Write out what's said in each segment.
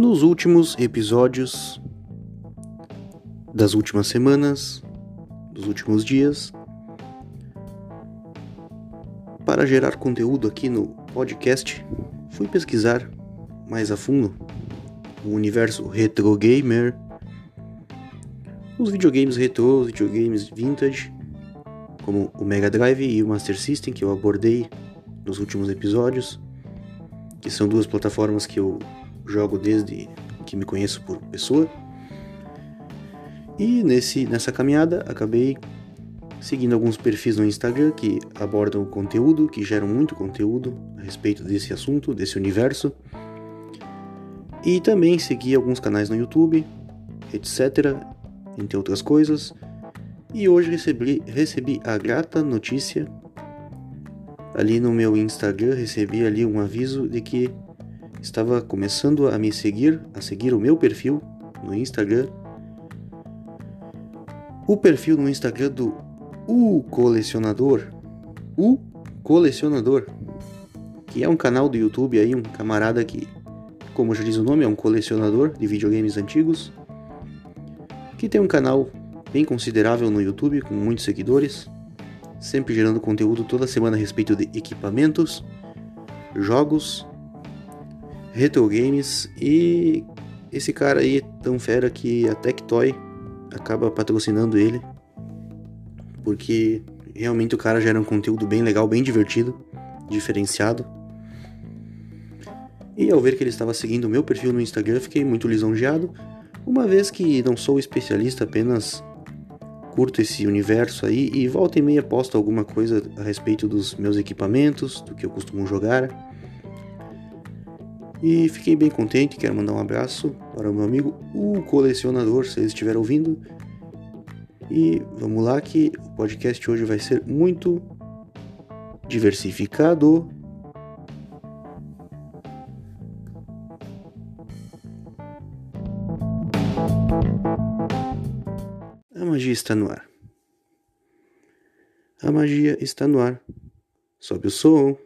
Nos últimos episódios das últimas semanas, dos últimos dias, para gerar conteúdo aqui no podcast, fui pesquisar mais a fundo o universo retro gamer, os videogames retro, os videogames vintage, como o Mega Drive e o Master System que eu abordei nos últimos episódios, que são duas plataformas que eu jogo desde que me conheço por pessoa. E nesse, nessa caminhada acabei seguindo alguns perfis no Instagram que abordam conteúdo, que geram muito conteúdo a respeito desse assunto, desse universo. E também segui alguns canais no YouTube, etc., entre outras coisas. E hoje recebi, recebi a grata notícia ali no meu Instagram, recebi ali um aviso de que estava começando a me seguir, a seguir o meu perfil no Instagram. O perfil no Instagram do O Colecionador. O Colecionador. Que é um canal do YouTube aí, um camarada que, como já diz o nome, é um colecionador de videogames antigos. Que tem um canal bem considerável no YouTube, com muitos seguidores. Sempre gerando conteúdo toda semana a respeito de equipamentos, jogos retro games e esse cara aí é tão fera que a Tectoy acaba patrocinando ele porque realmente o cara gera um conteúdo bem legal, bem divertido, diferenciado. E ao ver que ele estava seguindo o meu perfil no Instagram, fiquei muito lisonjeado, uma vez que não sou especialista, apenas curto esse universo aí e volta e meia posto alguma coisa a respeito dos meus equipamentos, do que eu costumo jogar e fiquei bem contente, quero mandar um abraço para o meu amigo, o colecionador, se ele estiver ouvindo. E vamos lá que o podcast hoje vai ser muito diversificado. A magia está no ar. A magia está no ar. Sobe o som.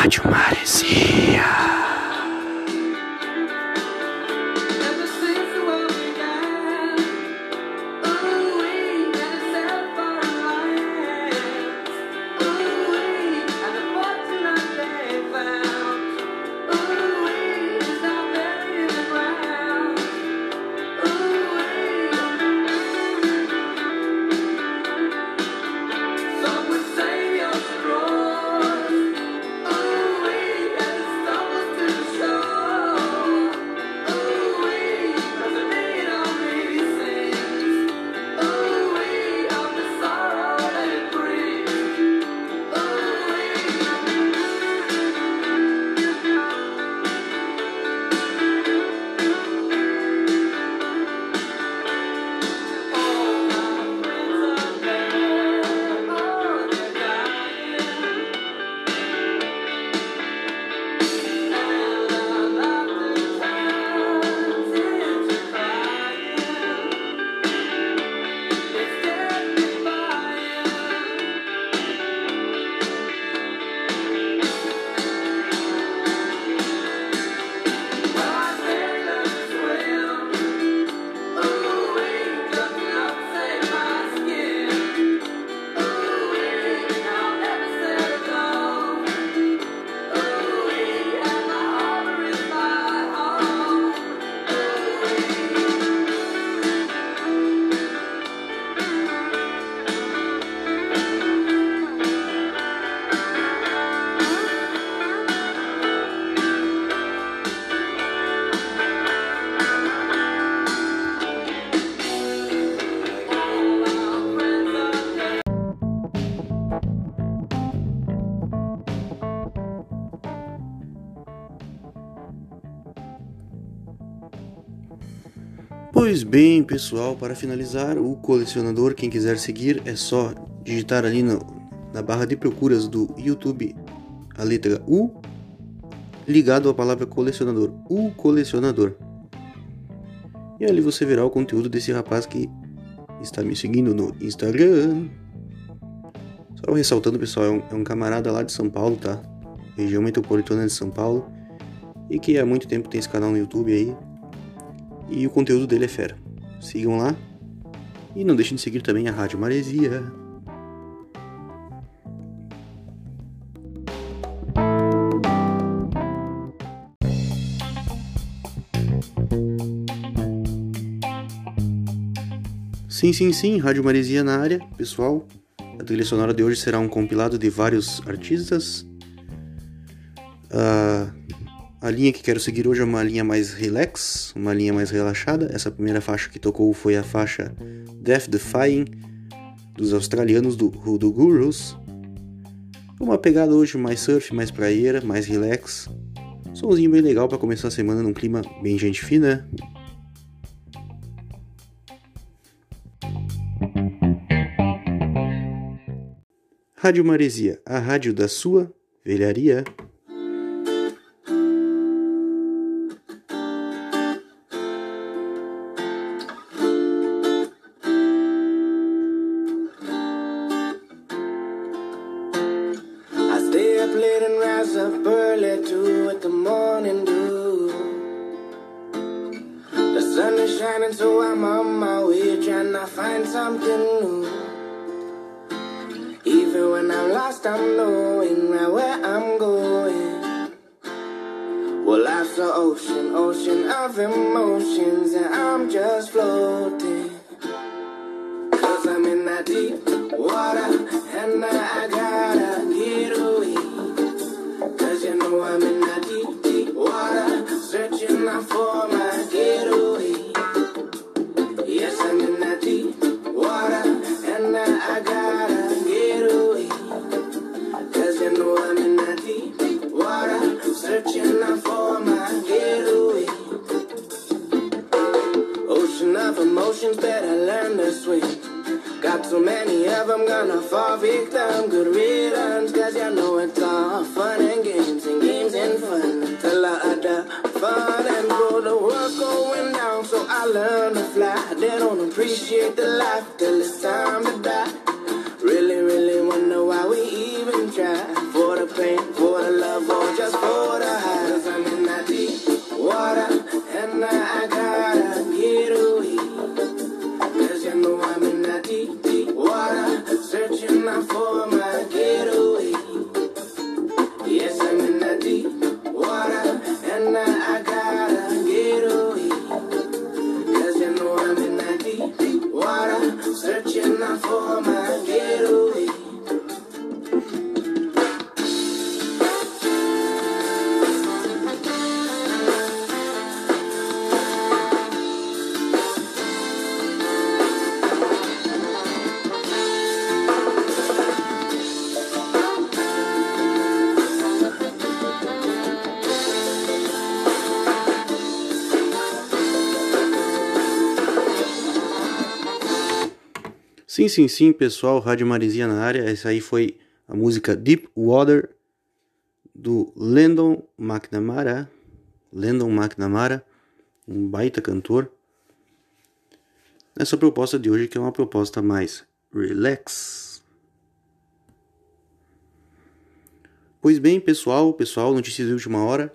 Rádio Maresia. Pois bem, pessoal, para finalizar, o colecionador, quem quiser seguir, é só digitar ali no, na barra de procuras do YouTube a letra U ligado à palavra colecionador, o colecionador. E ali você verá o conteúdo desse rapaz que está me seguindo no Instagram. Só ressaltando, pessoal, é um, é um camarada lá de São Paulo, tá? região metropolitana de São Paulo, e que há muito tempo tem esse canal no YouTube aí. E o conteúdo dele é fera. Sigam lá. E não deixem de seguir também a Rádio Maresia. Sim, sim, sim, Rádio Maresia na área, pessoal. A trilha sonora de hoje será um compilado de vários artistas. Uh, a linha que quero seguir hoje é uma linha mais relax, uma linha mais relaxada. Essa primeira faixa que tocou foi a faixa Death Defying dos australianos do Hoodoo Gurus. Uma pegada hoje mais surf, mais praieira, mais relax. Somzinho bem legal para começar a semana num clima bem gente fina. Rádio Maresia, a rádio da sua velharia. Sim, sim, sim, pessoal, Rádio Maresia na área. Essa aí foi a música Deep Water do Landon McNamara. Landon McNamara, um baita cantor. Nessa proposta de hoje, que é uma proposta mais relax. Pois bem, pessoal, pessoal, notícias de última hora.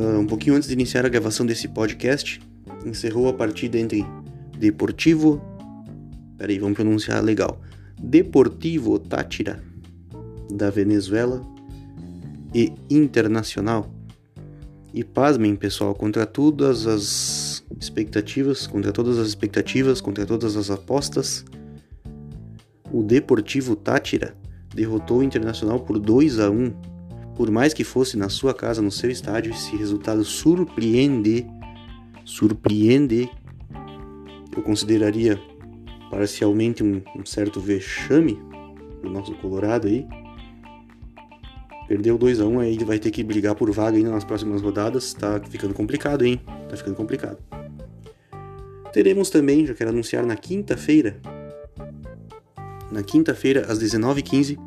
Um pouquinho antes de iniciar a gravação desse podcast, encerrou a partida entre Deportivo. Peraí, vamos pronunciar legal. Deportivo Tátira, da Venezuela, e Internacional. E pasmem, pessoal, contra todas as expectativas, contra todas as expectativas, contra todas as apostas, o Deportivo Tátira derrotou o Internacional por 2 a 1. Por mais que fosse na sua casa, no seu estádio, esse resultado surpreende surpreende, eu consideraria parcialmente um, um certo vexame do nosso Colorado aí. Perdeu 2 a 1 um, aí vai ter que brigar por vaga ainda nas próximas rodadas. Tá ficando complicado, hein? Tá ficando complicado. Teremos também, já quero anunciar, na quinta-feira. Na quinta-feira, às 19h15,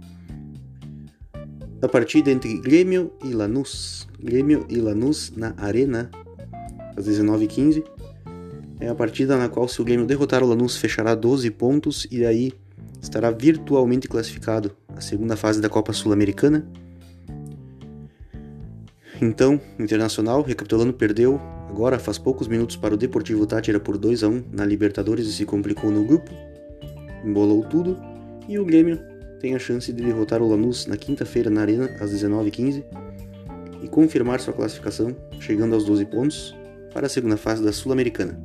a partida entre Grêmio e Lanús. Grêmio e Lanús na Arena às 19h15. É a partida na qual, se o Grêmio derrotar o Lanús, fechará 12 pontos e aí estará virtualmente classificado à segunda fase da Copa Sul-Americana. Então, Internacional, recapitulando, perdeu agora faz poucos minutos para o Deportivo Tátira por 2 a 1 na Libertadores e se complicou no grupo. Embolou tudo e o Grêmio tem a chance de derrotar o Lanús na quinta-feira na Arena às 19h15 e confirmar sua classificação, chegando aos 12 pontos para a segunda fase da Sul-Americana.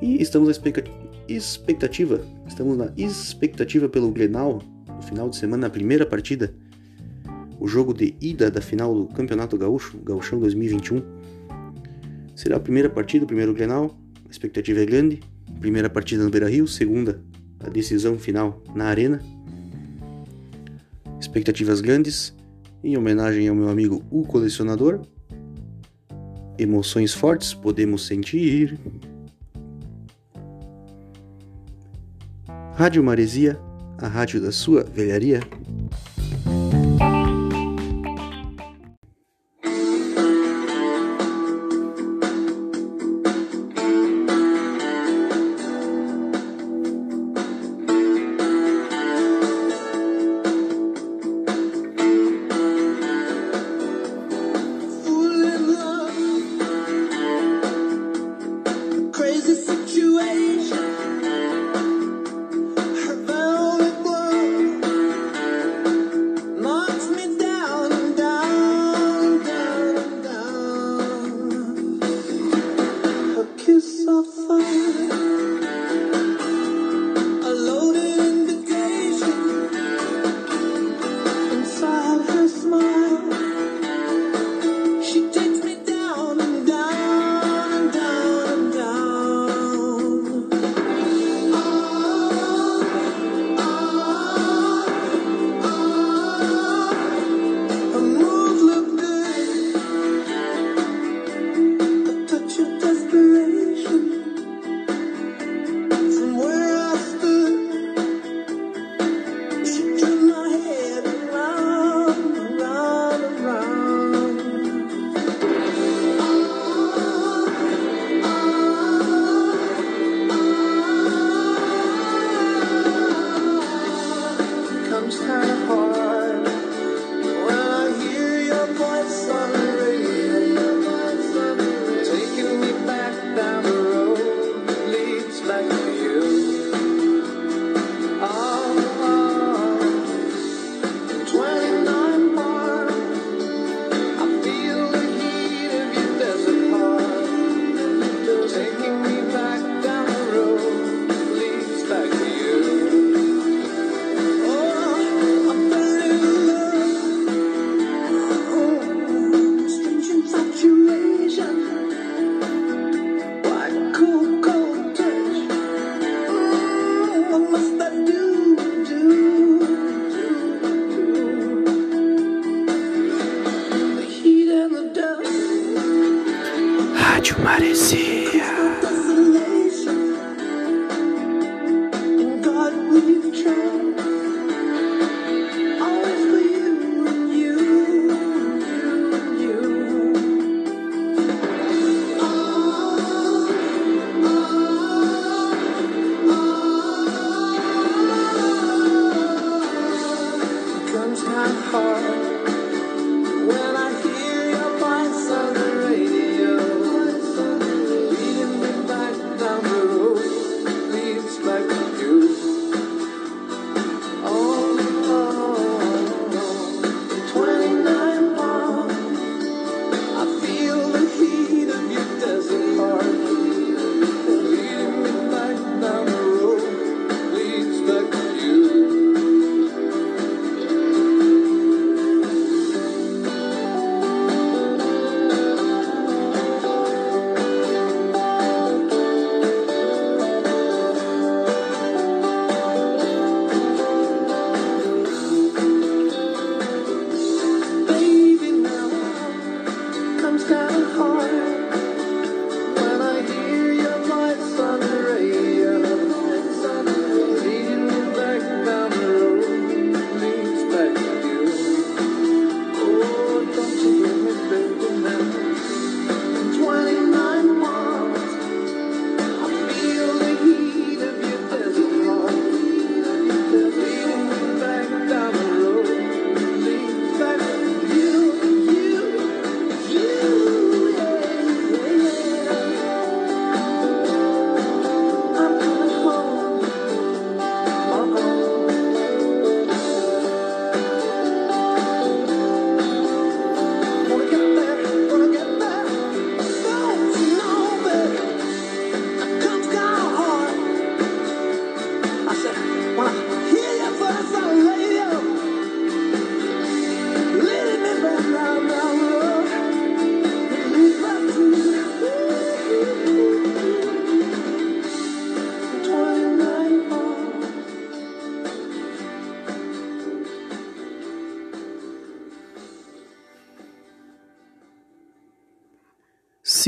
E estamos à expectativa, estamos na expectativa pelo Grenal no final de semana, na primeira partida, o jogo de ida da final do Campeonato Gaúcho, Gaúchão 2021. Será a primeira partida, o primeiro Grenal, a expectativa é grande. Primeira partida no Beira-Rio, segunda a decisão final na Arena. Expectativas grandes, em homenagem ao meu amigo o colecionador. Emoções fortes podemos sentir. Rádio Maresia, a rádio da sua velharia.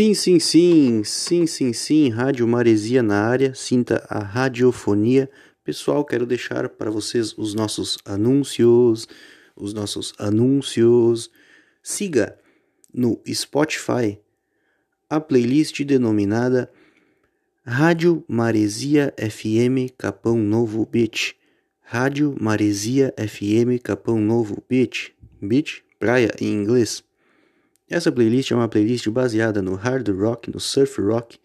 Sim, sim, sim, sim, sim, sim, Rádio Maresia na área, sinta a radiofonia. Pessoal, quero deixar para vocês os nossos anúncios, os nossos anúncios. Siga no Spotify a playlist denominada Rádio Maresia FM Capão Novo Beach. Rádio Maresia FM Capão Novo Beach. Beach, praia em inglês. Essa playlist é uma playlist baseada no hard rock, no surf rock,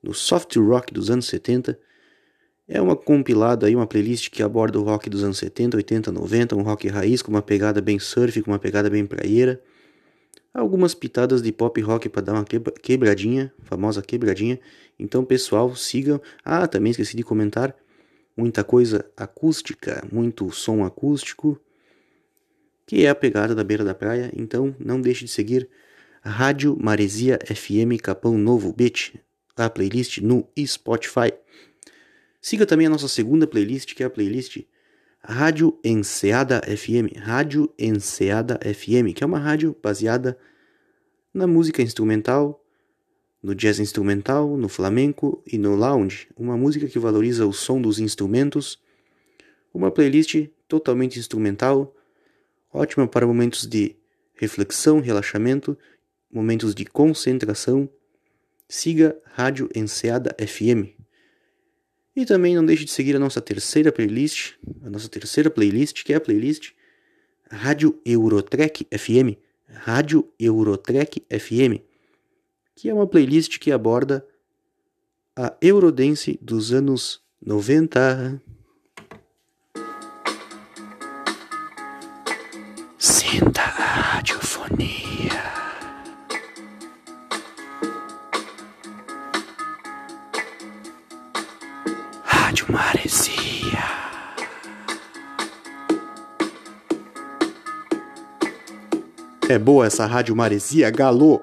no soft rock dos anos 70. É uma compilada aí, uma playlist que aborda o rock dos anos 70, 80, 90, um rock raiz com uma pegada bem surf, com uma pegada bem praieira. Algumas pitadas de pop rock para dar uma quebradinha, famosa quebradinha. Então, pessoal, sigam. Ah, também esqueci de comentar. Muita coisa acústica, muito som acústico que é a pegada da beira da praia, então não deixe de seguir Rádio Maresia FM Capão Novo Beach, a playlist no Spotify. Siga também a nossa segunda playlist, que é a playlist Rádio Enseada FM, Rádio Enseada FM, que é uma rádio baseada na música instrumental, no jazz instrumental, no flamenco e no lounge, uma música que valoriza o som dos instrumentos, uma playlist totalmente instrumental ótima para momentos de reflexão, relaxamento, momentos de concentração. Siga Rádio Enseada FM. E também não deixe de seguir a nossa terceira playlist, a nossa terceira playlist, que é a playlist Rádio Eurotrek FM, Rádio Eurotrek FM, que é uma playlist que aborda a Eurodance dos anos 90. Sinta a radiofonia. Rádio Maresia. É boa essa Rádio Maresia, galô!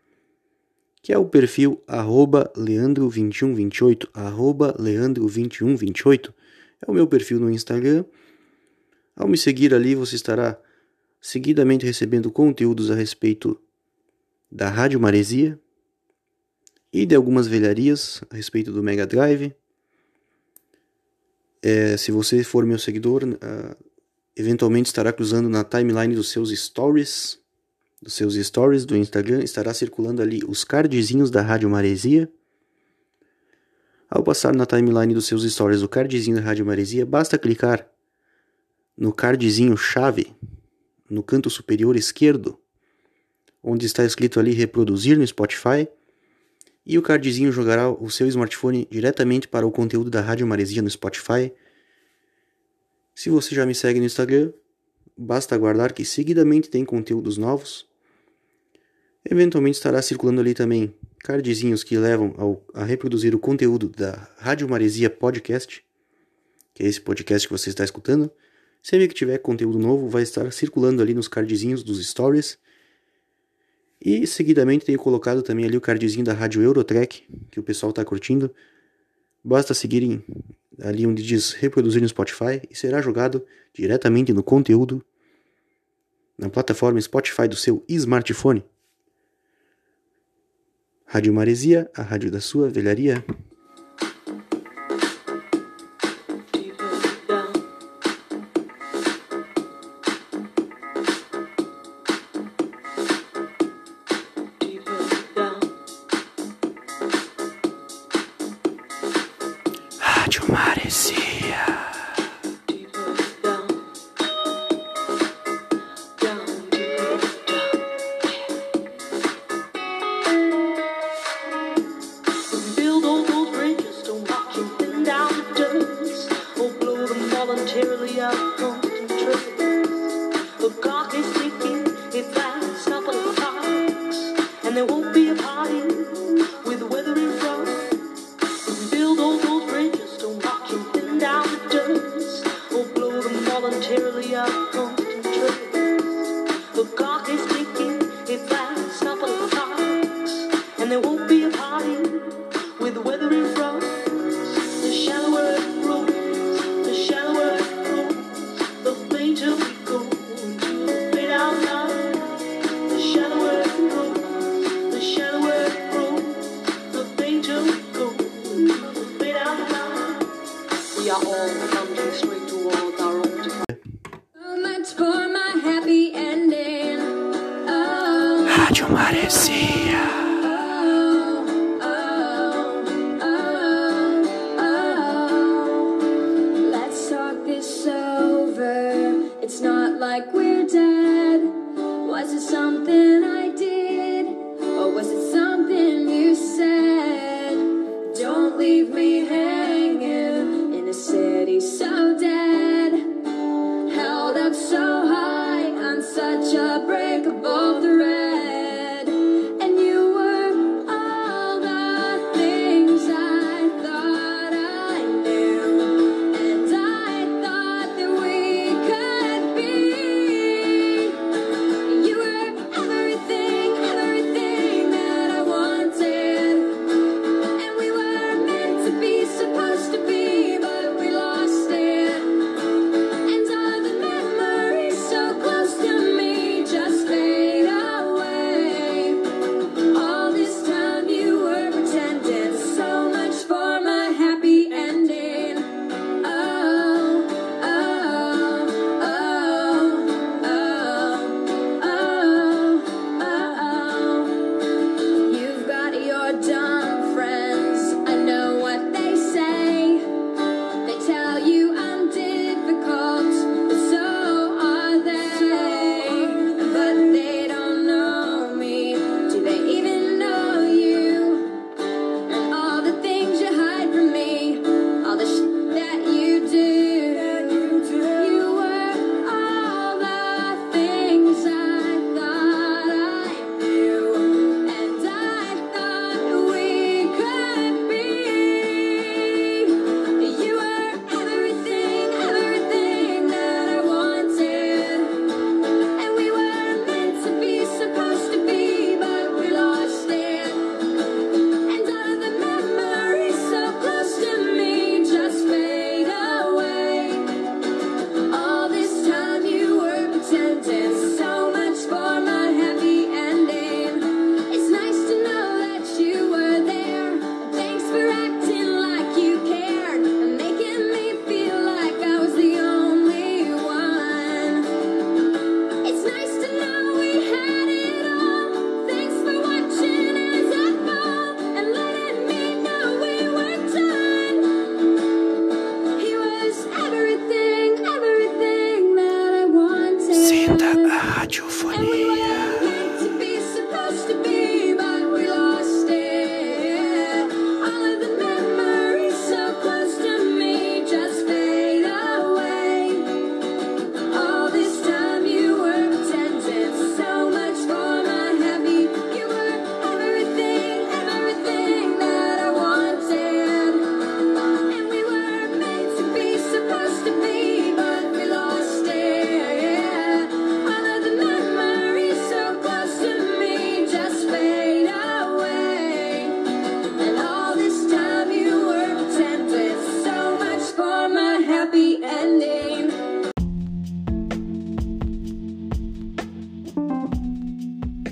que é o perfil arroba leandro2128, arroba leandro2128, é o meu perfil no Instagram. Ao me seguir ali, você estará seguidamente recebendo conteúdos a respeito da Rádio Maresia e de algumas velharias a respeito do Mega Drive. É, se você for meu seguidor, uh, eventualmente estará cruzando na timeline dos seus stories, dos seus stories do Instagram, estará circulando ali os cardzinhos da Rádio Maresia. Ao passar na timeline dos seus stories o cardzinho da Rádio Maresia, basta clicar no cardzinho chave no canto superior esquerdo, onde está escrito ali reproduzir no Spotify, e o cardzinho jogará o seu smartphone diretamente para o conteúdo da Rádio Maresia no Spotify. Se você já me segue no Instagram, basta aguardar que seguidamente tem conteúdos novos. Eventualmente estará circulando ali também cardzinhos que levam ao, a reproduzir o conteúdo da Rádio Maresia Podcast, que é esse podcast que você está escutando. Sempre que tiver conteúdo novo, vai estar circulando ali nos cardzinhos dos stories. E seguidamente tenho colocado também ali o cardzinho da Rádio Eurotrack, que o pessoal está curtindo. Basta seguirem ali onde diz reproduzir no Spotify e será jogado diretamente no conteúdo na plataforma Spotify do seu smartphone. Rádio Maresia, a rádio da sua velharia.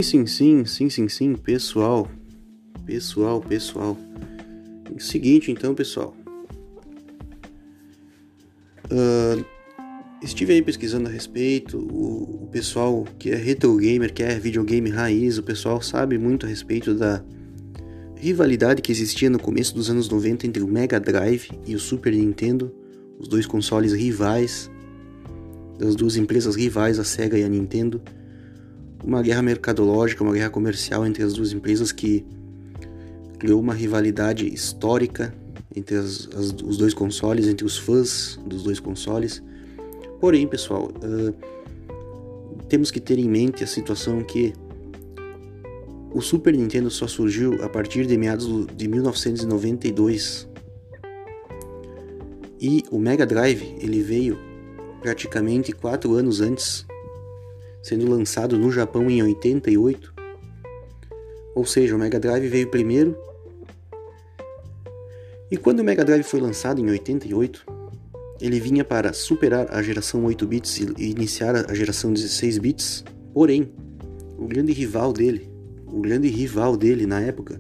Sim, sim, sim, sim, sim, pessoal. Pessoal, pessoal. Seguinte, então, pessoal. Ah, estive aí pesquisando a respeito. O, o pessoal que é retro gamer, que é videogame raiz, o pessoal sabe muito a respeito da rivalidade que existia no começo dos anos 90 entre o Mega Drive e o Super Nintendo, os dois consoles rivais, das duas empresas rivais, a Sega e a Nintendo uma guerra mercadológica, uma guerra comercial entre as duas empresas que criou uma rivalidade histórica entre as- as- os dois consoles, entre os fãs dos dois consoles. Porém, pessoal, ah, temos que ter em mente a situação que o Super Nintendo só surgiu a partir de meados do- de 1992 e o Mega Drive ele veio praticamente quatro anos antes sendo lançado no Japão em 88. Ou seja, o Mega Drive veio primeiro. E quando o Mega Drive foi lançado em 88, ele vinha para superar a geração 8 bits e iniciar a geração 16 bits. Porém, o grande rival dele, o grande rival dele na época,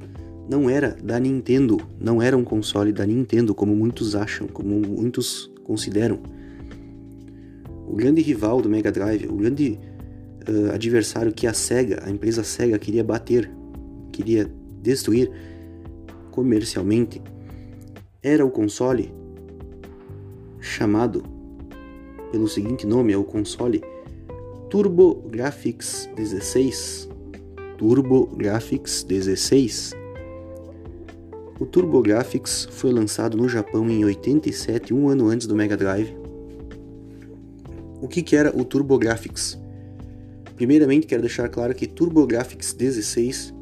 não era da Nintendo, não era um console da Nintendo como muitos acham, como muitos consideram. O grande rival do Mega Drive, o grande eh, adversário que a Sega, a empresa Sega queria bater, queria destruir comercialmente, era o console chamado pelo seguinte nome, é o console TurboGrafx 16. TurboGrafx 16. O TurboGrafx foi lançado no Japão em 87, um ano antes do Mega Drive. O que, que era o TurboGrafx? Primeiramente, quero deixar claro que TurboGrafx 16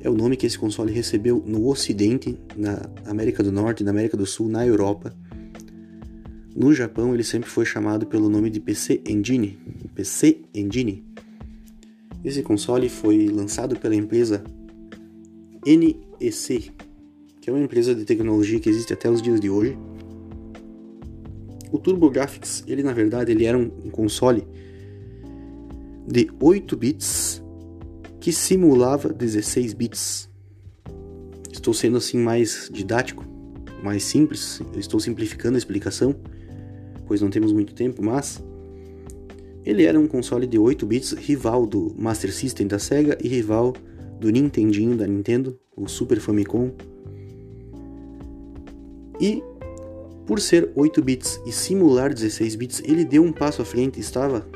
é o nome que esse console recebeu no Ocidente, na América do Norte, na América do Sul, na Europa. No Japão, ele sempre foi chamado pelo nome de PC Engine. PC Engine. Esse console foi lançado pela empresa NEC, que é uma empresa de tecnologia que existe até os dias de hoje. O TurboGrafx, ele na verdade, ele era um console de 8 bits que simulava 16 bits. Estou sendo assim mais didático, mais simples, eu estou simplificando a explicação, pois não temos muito tempo, mas ele era um console de 8 bits, rival do Master System da Sega e rival do Nintendinho da Nintendo, o Super Famicom. E por ser 8 bits e simular 16 bits, ele deu um passo à frente, estava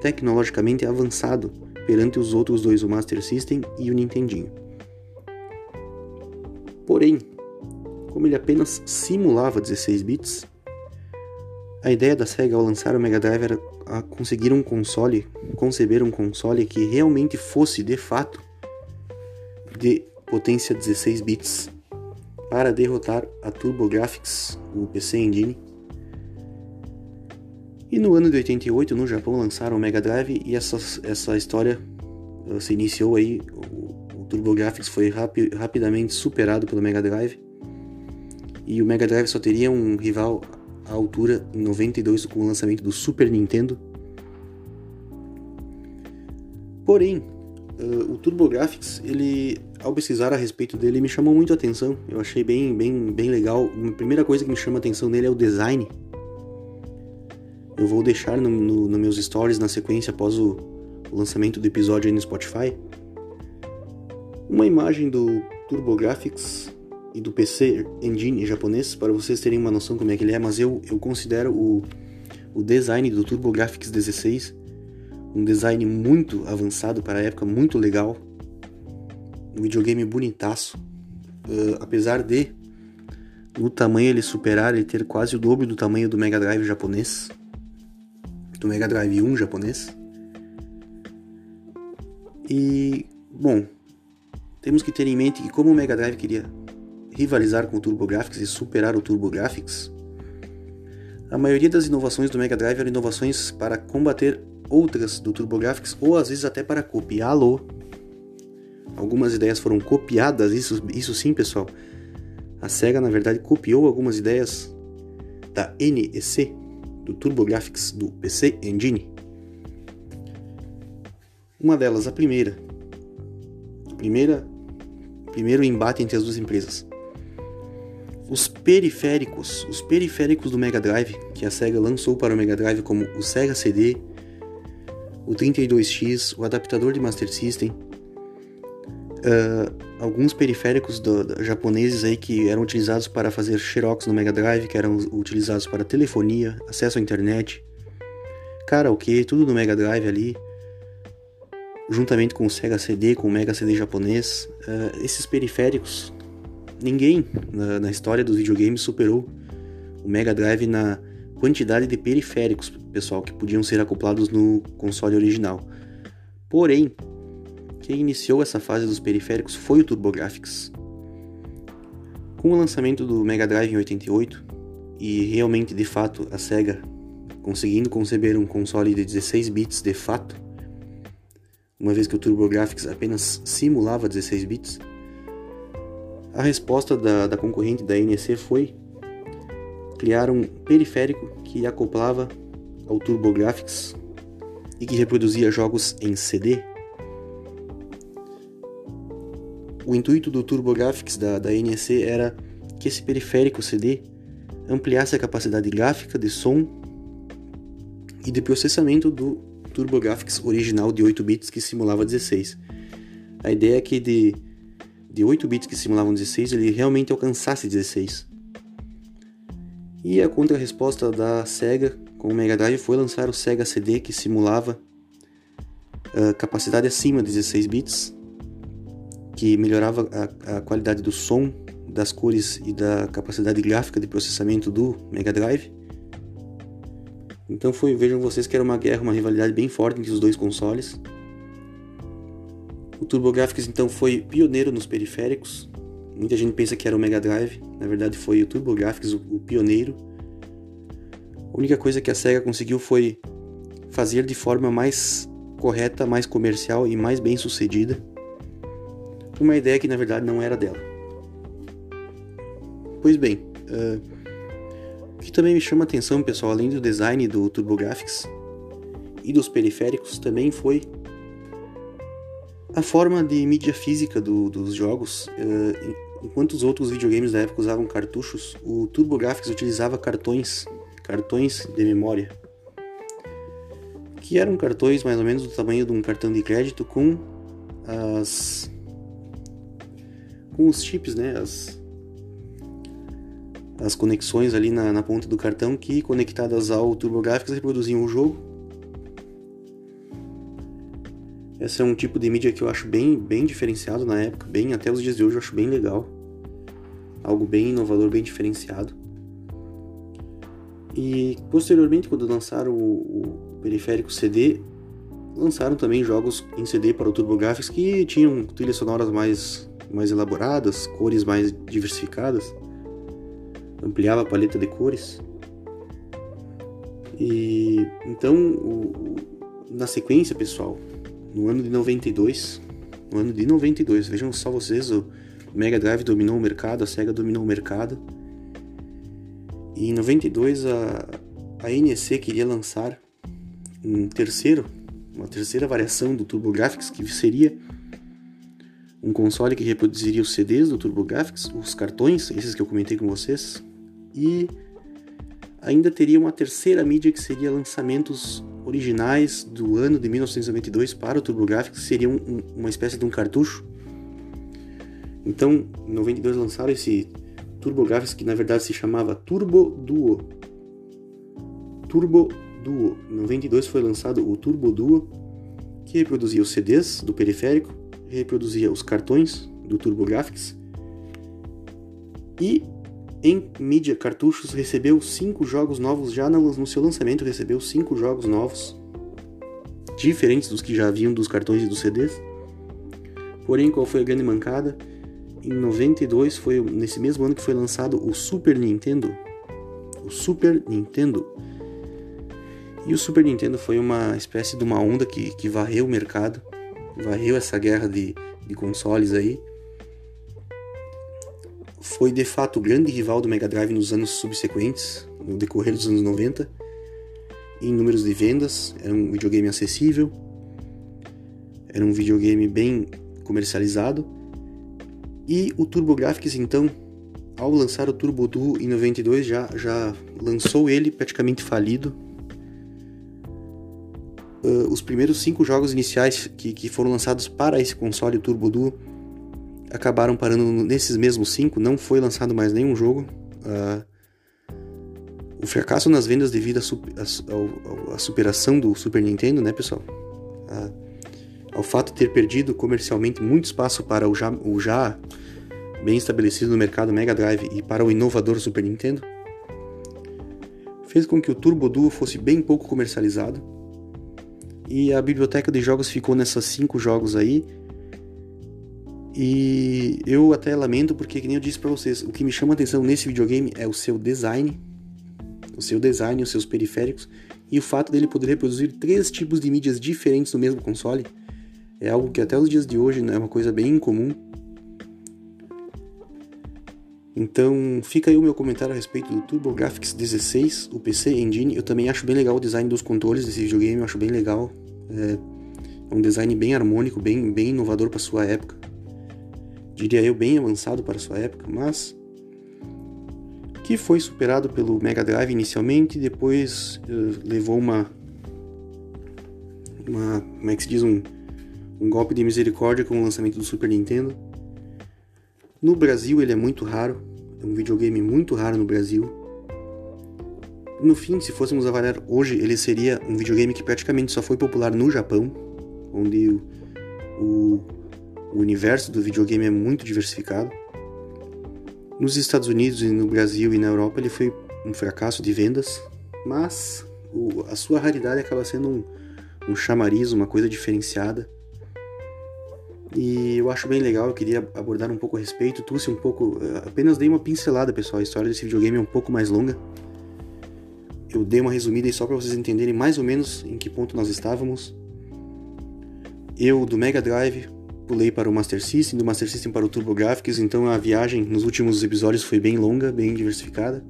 tecnologicamente avançado perante os outros dois, o Master System e o Nintendinho. Porém, como ele apenas simulava 16 bits, a ideia da Sega ao lançar o Mega Drive era conseguir um console, conceber um console que realmente fosse de fato de potência 16 bits para derrotar a TurboGrafx, o PC Engine. E no ano de 88, no Japão, lançaram o Mega Drive e essa, essa história uh, se iniciou aí. O, o TurboGrafx foi rapi, rapidamente superado pelo Mega Drive. E o Mega Drive só teria um rival à altura em 92 com o lançamento do Super Nintendo. Porém, uh, o TurboGrafx, ele, ao pesquisar a respeito dele, me chamou muito a atenção. Eu achei bem, bem, bem legal. A primeira coisa que me chama a atenção nele é o design. Eu vou deixar nos no, no meus stories na sequência após o, o lançamento do episódio aí no Spotify uma imagem do TurboGrafx e do PC Engine japonês para vocês terem uma noção como é que ele é, mas eu, eu considero o, o design do TurboGrafx 16 um design muito avançado para a época, muito legal. Um videogame bonitaço. Uh, apesar de no tamanho ele superar, ele ter quase o dobro do tamanho do Mega Drive japonês, do Mega Drive 1 japonês. E, bom, temos que ter em mente que como o Mega Drive queria rivalizar com o TurboGrafx e superar o TurboGrafx, a maioria das inovações do Mega Drive eram inovações para combater outras do TurboGrafx ou às vezes até para copiá-lo. Algumas ideias foram copiadas, isso, isso sim, pessoal. A SEGA, na verdade, copiou algumas ideias da NEC, do TurboGrafx do PC Engine. Uma delas, a primeira. Primeira primeiro embate entre as duas empresas. Os periféricos, os periféricos do Mega Drive, que a Sega lançou para o Mega Drive como o Sega CD, o 32X, o adaptador de Master System, uh, alguns periféricos do, do, japoneses aí que eram utilizados para fazer xerox no Mega Drive, que eram utilizados para telefonia, acesso à internet, karaokê, tudo no Mega Drive ali, juntamente com o Sega CD, com o Mega CD japonês. Uh, esses periféricos, ninguém na, na história dos videogames superou o Mega Drive na quantidade de periféricos, pessoal, que podiam ser acoplados no console original. Porém, quem iniciou essa fase dos periféricos foi o TurboGrafx. Com o lançamento do Mega Drive em 88, e realmente de fato a Sega conseguindo conceber um console de 16 bits de fato, uma vez que o TurboGrafx apenas simulava 16 bits, a resposta da, da concorrente da NEC foi criar um periférico que acoplava ao TurboGrafx e que reproduzia jogos em CD O intuito do TurboGrafx da, da NEC era que esse periférico CD ampliasse a capacidade gráfica de som e de processamento do TurboGrafx original de 8 bits que simulava 16. A ideia é que de, de 8 bits que simulavam 16 ele realmente alcançasse 16. E a contra-resposta da Sega com o Mega Drive foi lançar o Sega CD que simulava a capacidade acima de 16 bits que melhorava a, a qualidade do som, das cores e da capacidade gráfica de processamento do Mega Drive. Então foi, vejam vocês que era uma guerra, uma rivalidade bem forte entre os dois consoles. O TurboGrafx então foi pioneiro nos periféricos. Muita gente pensa que era o Mega Drive, na verdade foi o TurboGrafx o, o pioneiro. A única coisa que a Sega conseguiu foi fazer de forma mais correta, mais comercial e mais bem sucedida uma ideia que na verdade não era dela. Pois bem, uh, o que também me chama a atenção, pessoal, além do design do TurboGrafx e dos periféricos, também foi a forma de mídia física do, dos jogos. Uh, enquanto os outros videogames da época usavam cartuchos, o TurboGrafx utilizava cartões, cartões de memória, que eram cartões mais ou menos do tamanho de um cartão de crédito com as com os chips, né? As, as conexões ali na, na ponta do cartão que conectadas ao TurboGrafx reproduziam o jogo. Esse é um tipo de mídia que eu acho bem, bem diferenciado na época, bem até os dias de hoje eu acho bem legal. Algo bem inovador, bem diferenciado. E posteriormente, quando lançaram o, o periférico CD, lançaram também jogos em CD para o TurboGrafx que tinham trilhas sonoras mais mais elaboradas, cores mais diversificadas, ampliava a paleta de cores. E então, o, o, na sequência, pessoal, no ano de 92, no ano de 92, vejam só vocês, o Mega Drive dominou o mercado, a Sega dominou o mercado. E em 92 a, a NEC queria lançar um terceiro, uma terceira variação do TurboGrafx que seria um console que reproduziria os CDs do TurboGrafx, os cartões, esses que eu comentei com vocês, e ainda teria uma terceira mídia que seria lançamentos originais do ano de 1992 para o TurboGrafx, que seria um, uma espécie de um cartucho. Então, em 92 lançaram esse TurboGrafx que na verdade se chamava Turbo Duo. Turbo Duo. Em 92 foi lançado o Turbo Duo que reproduzia os CDs do periférico, reproduzia os cartões do TurboGrafx e em mídia cartuchos recebeu cinco jogos novos já no seu lançamento recebeu cinco jogos novos diferentes dos que já haviam dos cartões e dos CDs. Porém, qual foi a grande mancada? Em 92 foi nesse mesmo ano que foi lançado o Super Nintendo. O Super Nintendo. E o Super Nintendo foi uma espécie de uma onda que, que varreu o mercado, varreu essa guerra de, de consoles aí. Foi de fato o grande rival do Mega Drive nos anos subsequentes, no decorrer dos anos 90 em números de vendas, era um videogame acessível, era um videogame bem comercializado. E o TurboGrafx então, ao lançar o Turbo Duo em 92, já, já lançou ele praticamente falido. Uh, os primeiros cinco jogos iniciais que, que foram lançados para esse console, Turbo Duo, acabaram parando nesses mesmos cinco, não foi lançado mais nenhum jogo. Uh, o fracasso nas vendas devido à superação do Super Nintendo, né, pessoal? A, ao fato de ter perdido comercialmente muito espaço para o já, o já bem estabelecido no mercado Mega Drive e para o inovador Super Nintendo, fez com que o Turbo Duo fosse bem pouco comercializado e a biblioteca de jogos ficou nessas cinco jogos aí. E eu até lamento porque, que nem eu disse para vocês, o que me chama atenção nesse videogame é o seu design, o seu design, os seus periféricos e o fato dele poder reproduzir três tipos de mídias diferentes no mesmo console é algo que até os dias de hoje é uma coisa bem incomum. Então fica aí o meu comentário a respeito do TurboGrafx 16, o PC Engine. Eu também acho bem legal o design dos controles desse videogame, eu acho bem legal. É um design bem harmônico, bem, bem inovador para sua época. Diria eu bem avançado para sua época, mas que foi superado pelo Mega Drive inicialmente, depois uh, levou uma, uma, como é que se diz, um, um golpe de misericórdia com o lançamento do Super Nintendo. No Brasil ele é muito raro, é um videogame muito raro no Brasil. No fim, se fôssemos avaliar hoje, ele seria um videogame que praticamente só foi popular no Japão, onde o, o, o universo do videogame é muito diversificado. Nos Estados Unidos e no Brasil e na Europa ele foi um fracasso de vendas, mas o, a sua raridade acaba sendo um, um chamariz, uma coisa diferenciada. E eu acho bem legal, eu queria abordar um pouco a respeito, trouxe um pouco, eh, apenas dei uma pincelada, pessoal, a história desse videogame é um pouco mais longa. Eu dei uma resumida aí só para vocês entenderem mais ou menos em que ponto nós estávamos. Eu do Mega Drive pulei para o Master System, do Master System para o TurboGrafx, então a viagem nos últimos episódios foi bem longa, bem diversificada.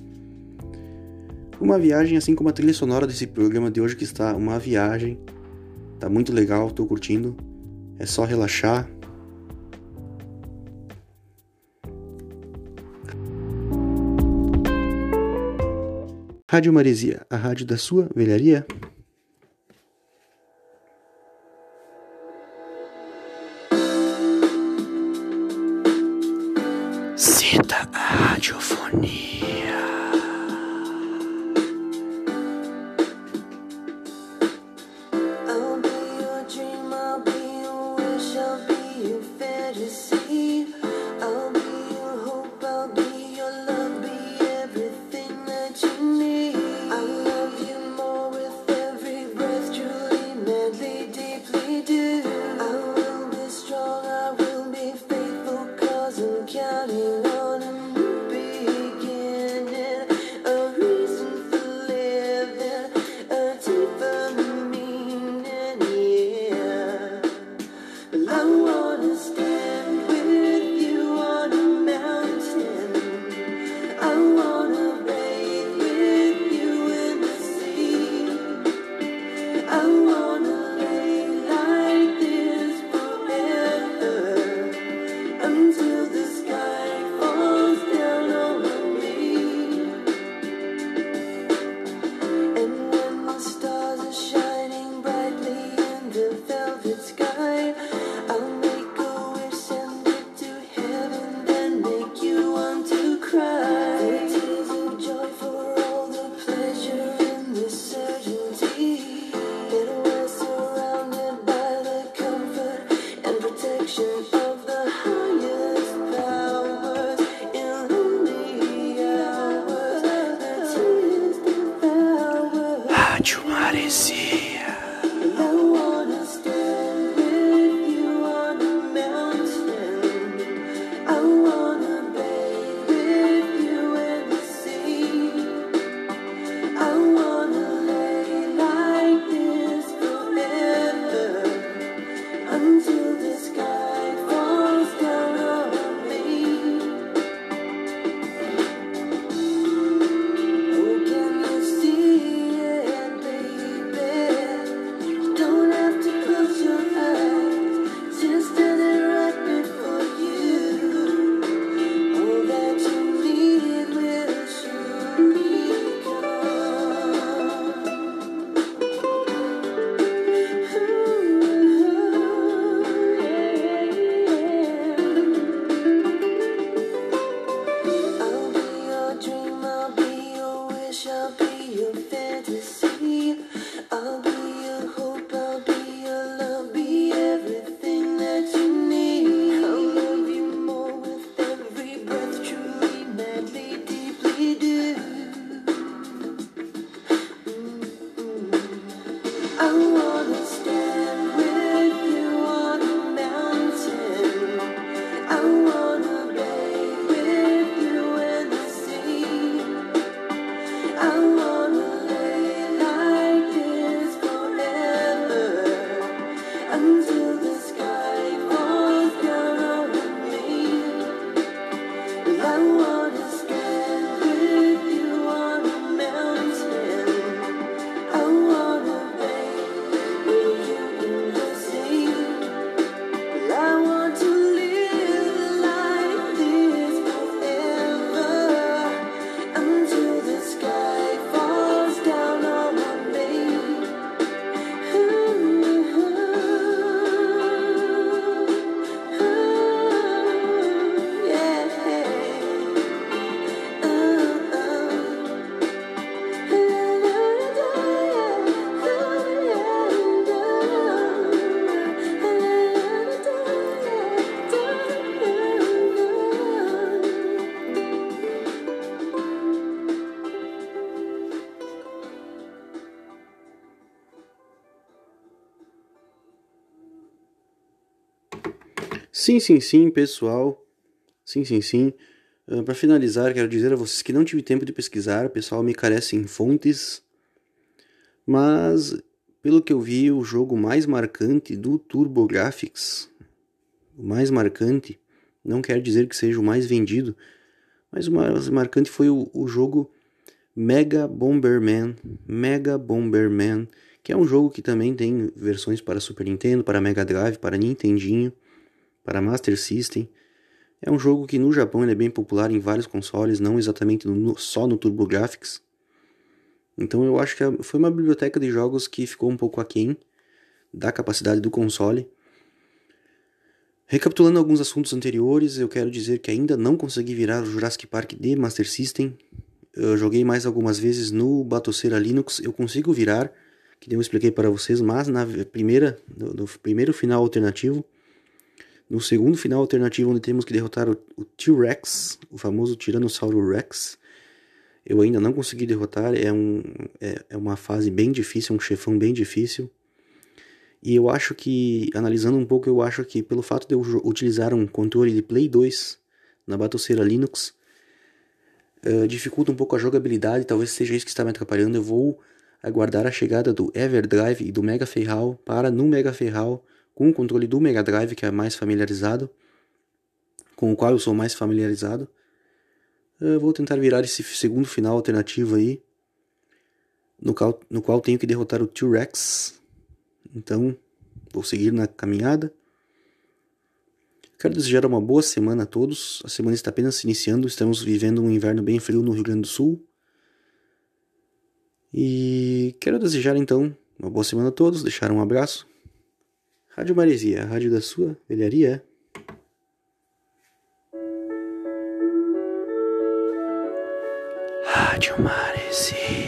Uma viagem assim como a trilha sonora desse programa de hoje que está uma viagem. Tá muito legal, tô curtindo. É só relaxar. Rádio Maresia, a rádio da sua velharia. Sinta a radiofonia. Rádio Sim, sim, sim, pessoal. Sim, sim, sim. Para finalizar, quero dizer a vocês que não tive tempo de pesquisar, pessoal me carece em fontes. Mas, pelo que eu vi, o jogo mais marcante do TurboGrafx, o mais marcante, não quer dizer que seja o mais vendido, mas o mais marcante foi o, o jogo Mega Bomberman, Mega Bomberman, que é um jogo que também tem versões para Super Nintendo, para Mega Drive, para Nintendinho, para Master System. É um jogo que no Japão é bem popular em vários consoles, não exatamente no, só no TurboGrafx. Então eu acho que foi uma biblioteca de jogos que ficou um pouco aquém da capacidade do console. Recapitulando alguns assuntos anteriores, eu quero dizer que ainda não consegui virar o Jurassic Park de Master System. Eu joguei mais algumas vezes no Batocera Linux, eu consigo virar, que eu expliquei para vocês, mas na primeira, no, no primeiro final alternativo, no segundo final alternativo, onde temos que derrotar o, o T-Rex, o famoso Tiranossauro Rex, eu ainda não consegui derrotar. É, um, é, é uma fase bem difícil, um chefão bem difícil. E eu acho que, analisando um pouco, eu acho que pelo fato de eu utilizar um controle de Play 2 na Batocera Linux, uh, dificulta um pouco a jogabilidade. Talvez seja isso que está me atrapalhando. Eu vou aguardar a chegada do Everdrive e do Mega Ferral para no Mega Ferral com o controle do Mega Drive, que é mais familiarizado, com o qual eu sou mais familiarizado. Eu vou tentar virar esse segundo final alternativo aí, no qual, no qual tenho que derrotar o T-Rex. Então, vou seguir na caminhada. Quero desejar uma boa semana a todos. A semana está apenas se iniciando, estamos vivendo um inverno bem frio no Rio Grande do Sul. E quero desejar então uma boa semana a todos, deixar um abraço. Rádio Maresia, a rádio da sua velharia. Rádio Maresia.